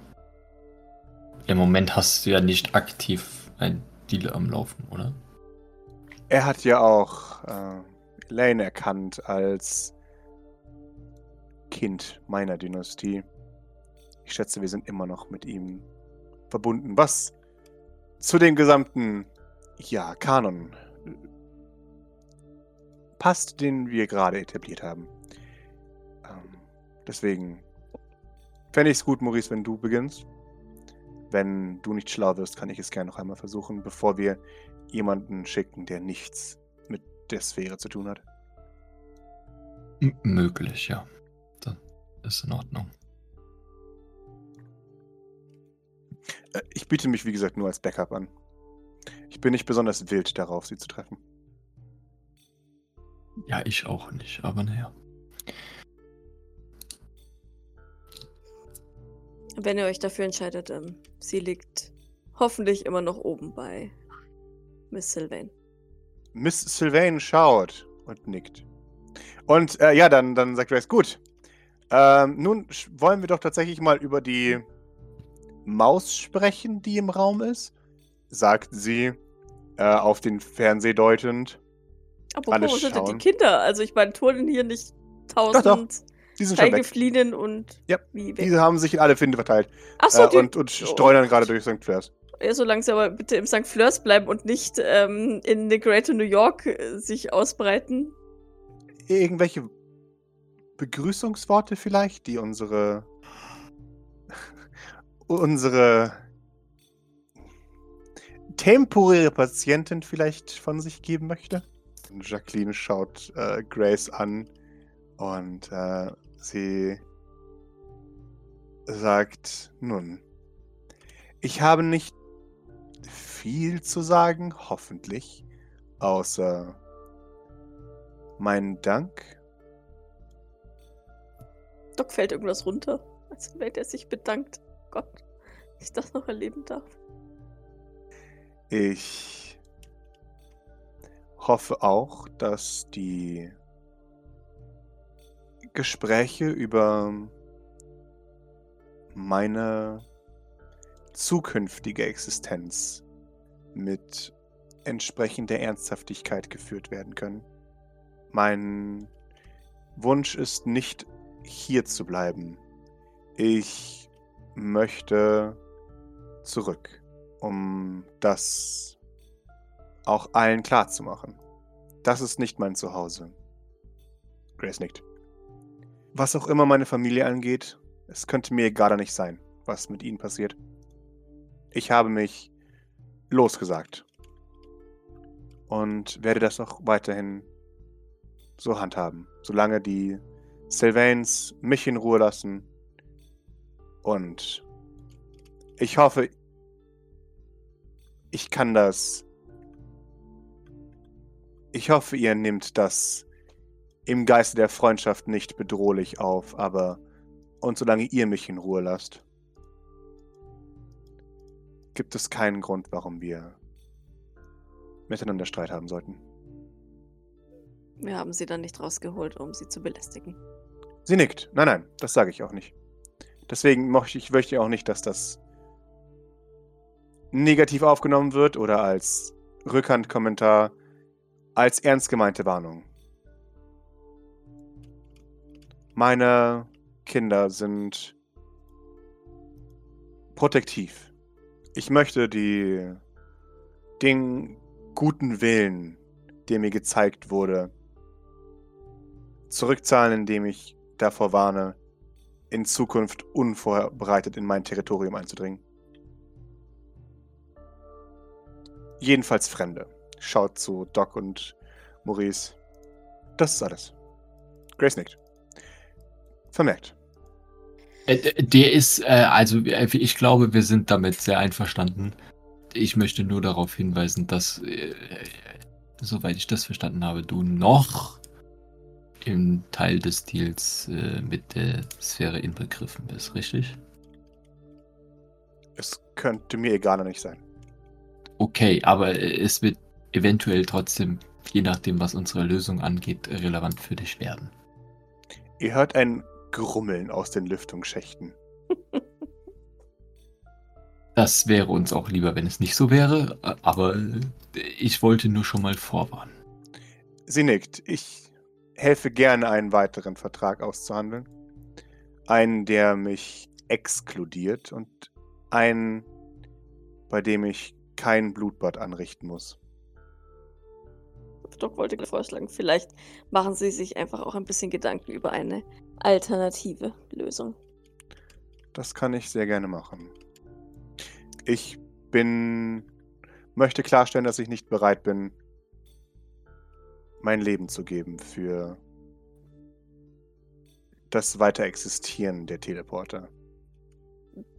S5: Im Moment hast du ja nicht aktiv ein Deal am Laufen, oder?
S2: Er hat ja auch äh, Elaine erkannt als Kind meiner Dynastie. Ich schätze, wir sind immer noch mit ihm verbunden. Was zu dem gesamten, ja, Kanon äh, passt, den wir gerade etabliert haben. Ähm, deswegen fände ich es gut, Maurice, wenn du beginnst. Wenn du nicht schlau wirst, kann ich es gerne noch einmal versuchen, bevor wir jemanden schicken, der nichts mit der Sphäre zu tun hat.
S5: M möglich, ja. Das ist in Ordnung.
S2: Äh, Ich biete mich, wie gesagt, nur als Backup an. Ich bin nicht besonders wild darauf, sie zu treffen.
S5: Ja, ich auch nicht, aber naja.
S3: Wenn ihr euch dafür entscheidet, ähm, sie liegt hoffentlich immer noch oben bei Miss Sylvain.
S2: Miss Sylvain schaut und nickt. Und äh, ja, dann, dann sagt Grace, gut. Ähm, nun wollen wir doch tatsächlich mal über die Maus sprechen, die im Raum ist, sagt sie, äh, auf den Fernseher deutend.
S3: Aber wo sind denn die. Kinder? Also ich meine, turnen hier nicht
S2: doch.
S3: tausend
S2: Die sind schon weg.
S3: Und
S2: Ja,
S3: weg.
S2: Diese haben sich in alle Finde verteilt
S3: Achso,
S2: äh,
S3: die,
S2: und, und streunern gerade durch St. Flairs.
S3: ja, solange sie aber bitte im St. Fleurs bleiben und nicht ähm, in the Greater New York äh, sich ausbreiten.
S2: Irgendwelche Begrüßungsworte vielleicht, die unsere unsere temporäre Patientin vielleicht von sich geben möchte? Jacqueline schaut äh, Grace an und äh, sie sagt, nun, ich habe nicht viel zu sagen, hoffentlich, außer meinen Dank.
S3: Doc fällt irgendwas runter, als wenn er sich bedankt. Gott, dass ich das noch erleben darf.
S2: Ich hoffe auch, dass die Gespräche über meine zukünftige Existenz mit entsprechender Ernsthaftigkeit geführt werden können. Mein Wunsch ist nicht hier zu bleiben. Ich möchte zurück, um das auch allen klarzumachen. Das ist nicht mein Zuhause. Grace nickt. Was auch immer meine Familie angeht, es könnte mir egaler nicht sein, was mit ihnen passiert. Ich habe mich losgesagt. Und werde das auch weiterhin so handhaben, solange die Sylvains mich in Ruhe lassen. Und ich hoffe, ich kann das. Ich hoffe, ihr nehmt das im Geiste der Freundschaft nicht bedrohlich auf, aber und solange ihr mich in Ruhe lasst, gibt es keinen Grund, warum wir miteinander Streit haben sollten.
S3: Wir haben sie dann nicht rausgeholt, um sie zu belästigen.
S2: Sie nickt. Nein, nein, das sage ich auch nicht. Deswegen möchte ich möchte auch nicht, dass das negativ aufgenommen wird oder als Rückhandkommentar, als ernst gemeinte Warnung. Meine Kinder sind protektiv. Ich möchte die den guten Willen, der mir gezeigt wurde, zurückzahlen, indem ich davor warne, in Zukunft unvorbereitet in mein Territorium einzudringen. Jedenfalls Fremde. Schaut zu Doc und Maurice. Das ist alles. Grace nickt. Vermerkt.
S5: Äh, Der ist, äh, also äh, ich glaube, wir sind damit sehr einverstanden. Ich möchte nur darauf hinweisen, dass, soweit ich das verstanden habe, du noch im Teil des Deals mit der Sphäre inbegriffen bist, richtig?
S2: Es könnte mir egaler nicht sein.
S5: Okay, aber es wird eventuell trotzdem, je nachdem, was unsere Lösung angeht, relevant für dich werden.
S2: Ihr hört ein Grummeln aus den Lüftungsschächten.
S5: Das wäre uns auch lieber, wenn es nicht so wäre, aber ich wollte nur schon mal vorwarnen.
S2: Sie nickt. Ich helfe gerne, einen weiteren Vertrag auszuhandeln. Einen, der mich exkludiert und einen, bei dem ich kein Blutbad anrichten muss.
S3: Doc wollte vorschlagen, vielleicht machen Sie sich einfach auch ein bisschen Gedanken über eine alternative Lösung.
S2: Das kann ich sehr gerne machen. Ich bin. möchte klarstellen, dass ich nicht bereit bin, mein Leben zu geben für das Weiterexistieren der Teleporter.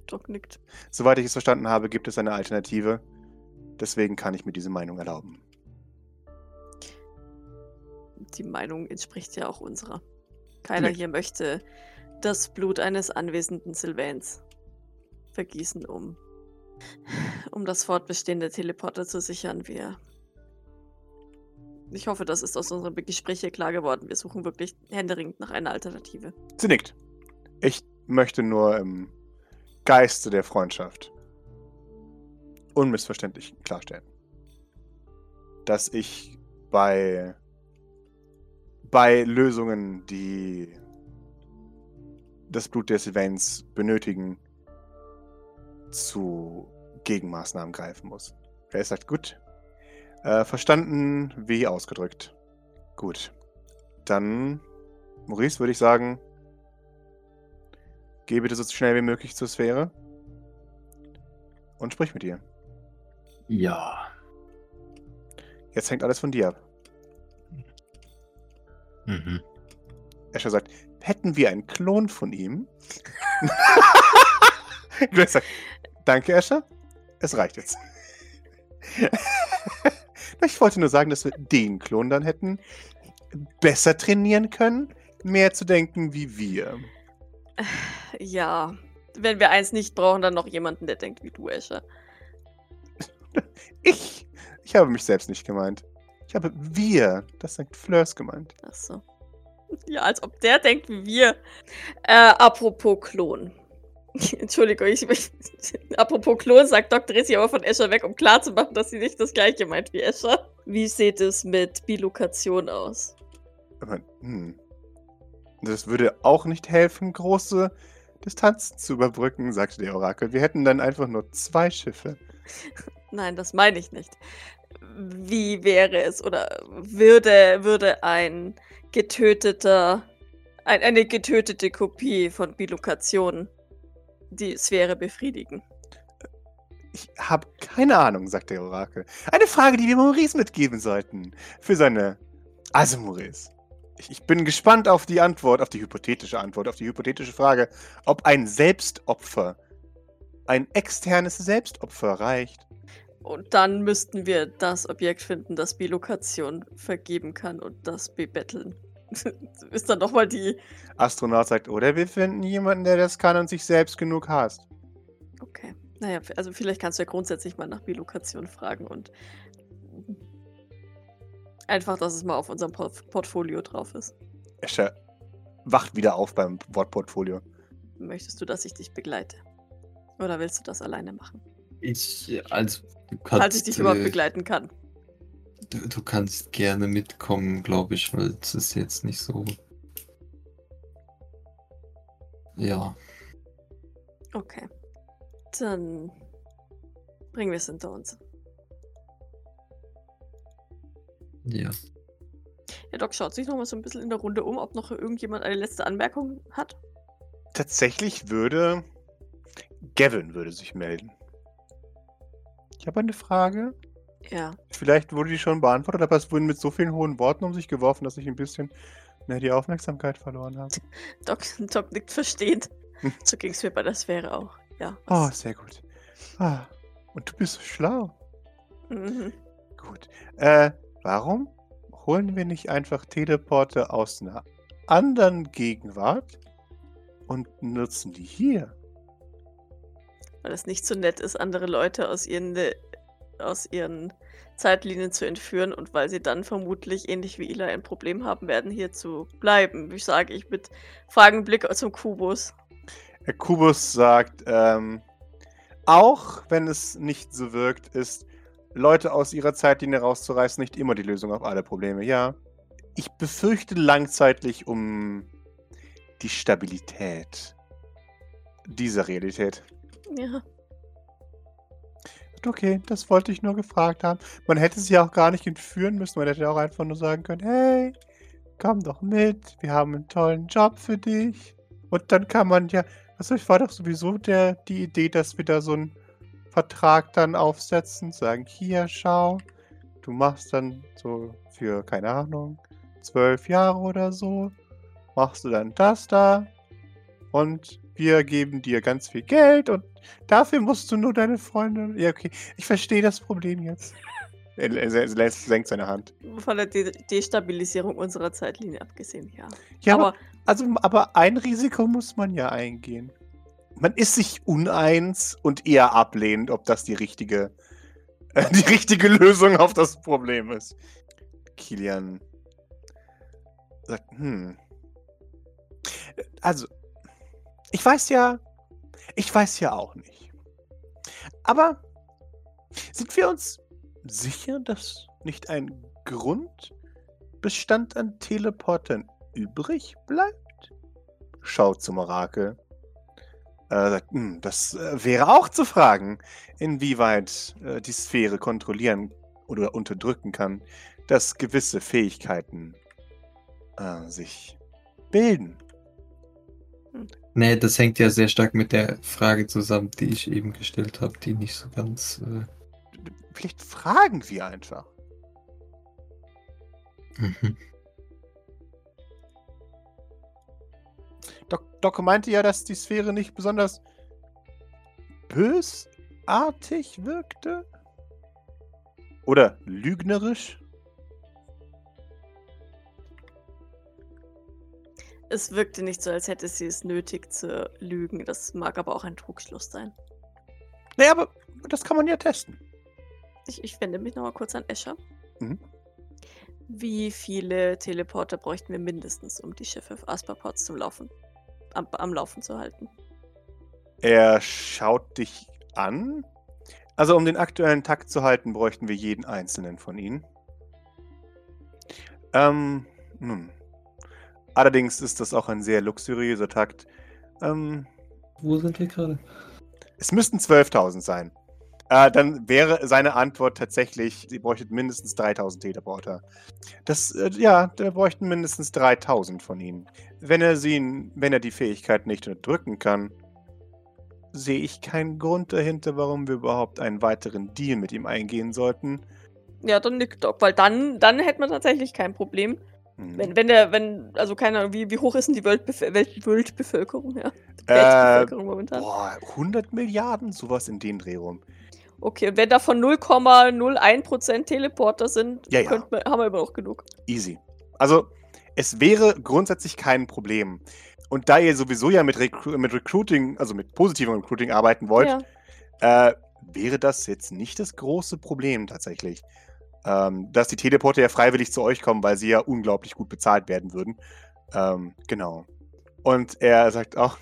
S3: Doc nickt.
S2: Soweit ich es verstanden habe, gibt es eine Alternative. Deswegen kann ich mir diese Meinung erlauben.
S3: Die Meinung entspricht ja auch unserer. Keiner
S2: Nee.
S3: hier möchte das Blut eines anwesenden Sylvains vergießen, um, um das Fortbestehen der Teleporter zu sichern. Wir. Ich hoffe, das ist aus unserem Gespräch hier klar geworden. Wir suchen wirklich händeringend nach einer Alternative.
S2: Sie nickt. Ich möchte nur im Geiste der Freundschaft unmissverständlich klarstellen, dass ich bei, bei Lösungen, die das Blut der Sylvains benötigen, zu Gegenmaßnahmen greifen muss. Wer sagt, gut. Äh, verstanden, wie ausgedrückt. Gut. Dann, Maurice, würde ich sagen, geh bitte so schnell wie möglich zur Sphäre und sprich mit ihr.
S5: Ja.
S2: Jetzt hängt alles von dir ab.
S5: Mhm.
S2: Escher sagt, hätten wir einen Klon von ihm? Grace sagt, danke, Escher. Es reicht jetzt. ich wollte nur sagen, dass wir den Klon dann hätten besser trainieren können, mehr zu denken wie wir.
S3: Ja, wenn wir eins nicht brauchen, dann noch jemanden, der denkt wie du, Escher.
S2: Ich, ich habe mich selbst nicht gemeint. Ich habe wir, das sagt Fleurs gemeint.
S3: Ach so. Ja, als ob der denkt wie wir. Äh, apropos Klon. Entschuldigung, ich, ich, apropos Klon, sagt Dr. Rissi aber von Escher weg, um klarzumachen, dass sie nicht das gleiche meint wie Escher. Wie sieht es mit Bilokation aus?
S2: Aber, hm. Das würde auch nicht helfen, große Distanzen zu überbrücken, sagte der Orakel. Wir hätten dann einfach nur zwei Schiffe.
S3: Nein, das meine ich nicht. Wie wäre es oder würde, würde ein getöteter, ein, eine getötete Kopie von Bilokation die Sphäre befriedigen?
S2: Ich habe keine Ahnung, sagt der Orakel. Eine Frage, die wir Maurice mitgeben sollten. Für seine. Also, Maurice. Ich, bin gespannt auf die Antwort, auf die hypothetische Antwort, auf die hypothetische Frage, ob ein Selbstopfer, ein externes Selbstopfer reicht.
S3: Und dann müssten wir das Objekt finden, das Bilokation vergeben kann und das bebetteln. Ist dann nochmal die.
S2: Astronaut sagt, oder wir finden jemanden, der das kann und sich selbst genug hasst.
S3: Okay. Naja, also vielleicht kannst du ja grundsätzlich mal nach Bilokation fragen und einfach, dass es mal auf unserem Port Portfolio drauf ist.
S2: Escher wacht wieder auf beim Wortportfolio.
S3: Möchtest du, dass ich dich begleite? Oder willst du das alleine machen?
S4: Ich, du kannst,
S3: Falls ich dich überhaupt
S4: äh,
S3: begleiten kann.
S4: Du, du kannst gerne mitkommen, glaube ich, weil es ist jetzt nicht so. Ja,
S3: Okay. Dann bringen wir es hinter uns.
S4: ja.
S3: Der Doc schaut sich noch mal so ein bisschen in der Runde um, ob noch irgendjemand eine letzte Anmerkung hat.
S2: Tatsächlich würde. Gavin würde sich melden. Ich habe eine Frage.
S3: Ja.
S2: Vielleicht wurde die schon beantwortet, aber es wurden mit so vielen hohen Worten um sich geworfen, dass ich ein bisschen na, die Aufmerksamkeit verloren habe.
S3: Doc, Doc nickt verstehend.
S2: Hm.
S3: So ging es mir bei der Sphäre auch. Ja.
S2: Oh, sehr gut. Ah, und du bist so schlau.
S3: Mhm.
S2: Gut. Äh, warum holen wir nicht einfach Teleporte aus einer anderen Gegenwart und nutzen die hier?
S3: Weil es nicht so nett ist, andere Leute aus ihren, aus ihren Zeitlinien zu entführen und weil sie dann vermutlich ähnlich wie Ila ein Problem haben werden, hier zu bleiben. Wie sage ich mit fragendem Blick zum Kubus.
S2: Der Kubus sagt, ähm, auch wenn es nicht so wirkt, ist, Leute aus ihrer Zeitlinie rauszureißen nicht immer die Lösung auf alle Probleme. Ja, ich befürchte langzeitlich um die Stabilität dieser Realität.
S3: Ja.
S2: Okay, das wollte ich nur gefragt haben. Man hätte sie auch gar nicht entführen müssen. Man hätte auch einfach nur sagen können, hey, komm doch mit, wir haben einen tollen Job für dich. Und dann kann man ja, also ich war doch sowieso der, die Idee, dass wir da so einen Vertrag dann aufsetzen, sagen, hier, schau, du machst dann so für, keine Ahnung, zwölf Jahre oder so, machst du dann das da und wir geben dir ganz viel Geld und dafür musst du nur deine Freunde. Ja, okay, ich verstehe das Problem jetzt. Er, er, er senkt seine Hand.
S3: Von der De Destabilisierung unserer Zeitlinie abgesehen, ja.
S2: Ja, aber,
S3: aber
S2: also, aber ein Risiko muss man ja eingehen. Man ist sich uneins und eher ablehnend, ob das die richtige, äh, die richtige Lösung auf das Problem ist. Kilian sagt, hm. Also, ich weiß ja, ich weiß ja auch nicht. Aber sind wir uns sicher, dass nicht ein Grundbestand an Teleportern übrig bleibt? Schaut zum Orakel. Äh, hm, das äh, wäre auch zu fragen, inwieweit äh, die Sphäre kontrollieren oder unterdrücken kann, dass gewisse Fähigkeiten äh, sich bilden.
S4: Nee, das hängt ja sehr stark mit der Frage zusammen, die ich eben gestellt habe, die nicht so ganz. Äh,
S2: Vielleicht fragen wir einfach.
S4: mhm.
S2: Doc, Doc meinte ja, dass die Sphäre nicht besonders bösartig wirkte. Oder lügnerisch.
S3: Es wirkte nicht so, als hätte sie es nötig zu lügen. Das mag aber auch ein Trugschluss sein.
S2: Naja, aber das kann man ja testen.
S3: Ich, ich wende mich nochmal kurz an Escher.
S2: Mhm.
S3: Wie viele Teleporter bräuchten wir mindestens, um die Schiffe auf Asperports zum Laufen, am, am Laufen zu halten?
S2: Er schaut dich an. Also, um den aktuellen Takt zu halten, bräuchten wir jeden einzelnen von ihnen. Ähm, nun. Allerdings ist das auch ein sehr luxuriöser Takt. Ähm,
S4: Wo sind wir gerade?
S2: Es müssten 12.000 sein. Äh, dann wäre seine Antwort tatsächlich, sie bräuchten mindestens 3.000 Teleporter. Das, äh, ja, da bräuchten mindestens 3.000 von ihnen. Wenn er sie, wenn er die Fähigkeit nicht unterdrücken kann, sehe ich keinen Grund dahinter, warum wir überhaupt einen weiteren Deal mit ihm eingehen sollten.
S3: Ja, dann nickt Doc, weil dann, dann hätte man tatsächlich kein Problem.
S2: Hm.
S3: Wenn, wenn der, wenn, also keine Ahnung, wie, wie hoch ist denn die Weltbef Welt Weltbevölkerung, ja?
S2: Äh,
S3: Weltbevölkerung momentan.
S2: boah, 100 Milliarden, sowas in den Dreh rum.
S3: Okay, und wenn davon 0,01% Teleporter sind,
S2: Ja, ja.
S3: wir, haben wir immer noch genug.
S2: Easy. Also, es wäre grundsätzlich kein Problem. Und da ihr sowieso ja mit, Recru mit Recruiting, also mit positivem Recruiting arbeiten wollt,
S3: Ja.
S2: äh, wäre das jetzt nicht das große Problem tatsächlich. Ähm, dass die Teleporter ja freiwillig zu euch kommen, weil sie ja unglaublich gut bezahlt werden würden. Ähm, genau. Und er sagt auch,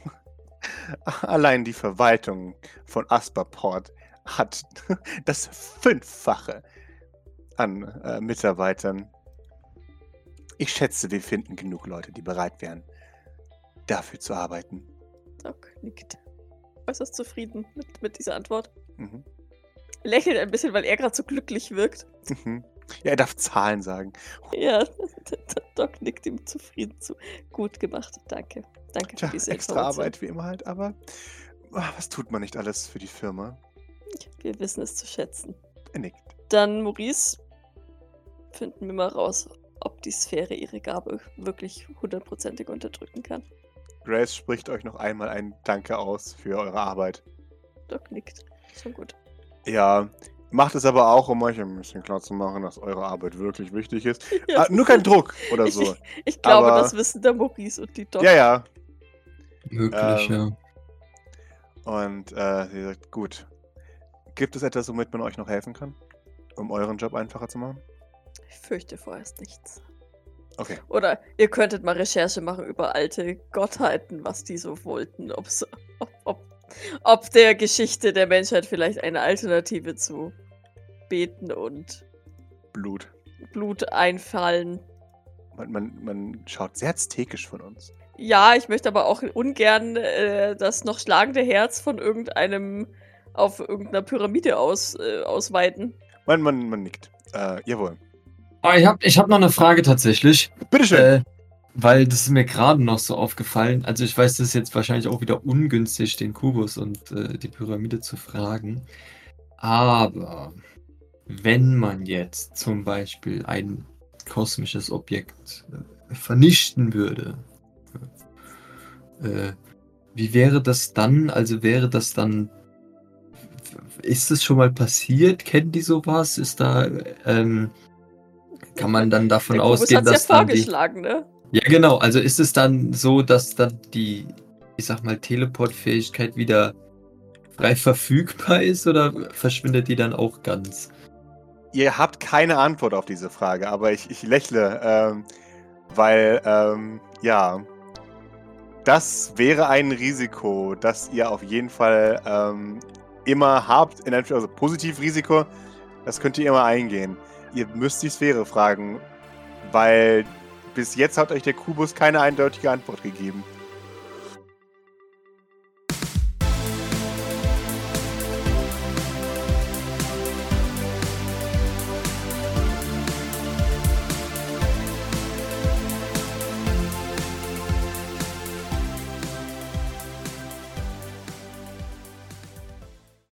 S2: allein die Verwaltung von Asperport hat das Fünffache an äh, Mitarbeitern. Ich schätze, wir finden genug Leute, die bereit wären, dafür zu arbeiten.
S3: Doc nickt. Äußerst zufrieden mit, mit dieser Antwort.
S2: Mhm.
S3: Lächelt ein bisschen, weil er gerade so glücklich wirkt.
S2: Mhm. Ja, er darf Zahlen sagen.
S3: Ja, Doc nickt ihm zufrieden zu. Gut gemacht, danke. Danke
S2: Tja,
S3: für diese
S2: extra. Arbeit wie immer halt, aber ah, was tut man nicht alles für die Firma?
S3: Wir wissen es zu schätzen.
S2: Er nickt.
S3: Dann, Maurice, finden wir mal raus, ob die Sphäre ihre Gabe wirklich hundertprozentig unterdrücken kann.
S2: Grace spricht euch noch einmal ein Danke aus für eure Arbeit.
S3: Doc nickt. Schon gut.
S2: Ja, macht es aber auch, um euch ein bisschen klar zu machen, dass eure Arbeit wirklich wichtig ist.
S3: Ja.
S2: Ah, nur kein Druck oder so.
S3: ich, ich glaube,
S2: Aber-
S3: das wissen der Maurice und die Doc.
S2: Ja, ja.
S4: Möglich,
S2: Ähm,
S4: ja.
S2: Und äh, sie sagt, gut. Gibt es etwas, womit man euch noch helfen kann? Um euren Job einfacher zu machen?
S3: Ich fürchte vorerst nichts.
S2: Okay.
S3: Oder ihr könntet mal Recherche machen über alte Gottheiten, was die so wollten, ob's, ob, ob ob der Geschichte der Menschheit vielleicht eine Alternative zu Beten und
S2: Blut.
S3: Blut einfallen.
S2: Man, man, man schaut sehr aztekisch von uns.
S3: Ja, ich möchte aber auch ungern äh, das noch schlagende Herz von irgendeinem auf irgendeiner Pyramide aus, äh, ausweiten.
S2: Man, man, man nickt. Äh, jawohl.
S4: Aber ich habe ich hab noch eine Frage tatsächlich.
S2: Bitteschön.
S4: Äh, weil das ist mir gerade noch so aufgefallen. Also ich weiß, das ist jetzt wahrscheinlich auch wieder ungünstig, den Kubus und äh, die Pyramide zu fragen. Aber wenn man jetzt zum Beispiel ein kosmisches Objekt äh, vernichten würde, äh, wie wäre das dann? Also wäre das dann. Ist das schon mal passiert? Kennen die sowas? Ist da. Ähm, kann man dann davon
S3: Der
S4: ausgehen,
S3: hat's ja
S4: dass dann die,
S3: vorgeschlagen, ne?
S4: Ja, genau. Also ist es dann so, dass dann die, ich sag mal, Teleportfähigkeit wieder frei verfügbar ist oder verschwindet die dann auch ganz?
S2: Ihr habt keine Antwort auf diese Frage, aber ich, ich lächle, ähm, weil, ähm, ja, das wäre ein Risiko, das ihr auf jeden Fall ähm, immer habt, also Positivrisiko, das könnt ihr immer eingehen. Ihr müsst die Sphäre fragen, weil bis jetzt hat euch der Kubus keine eindeutige Antwort gegeben.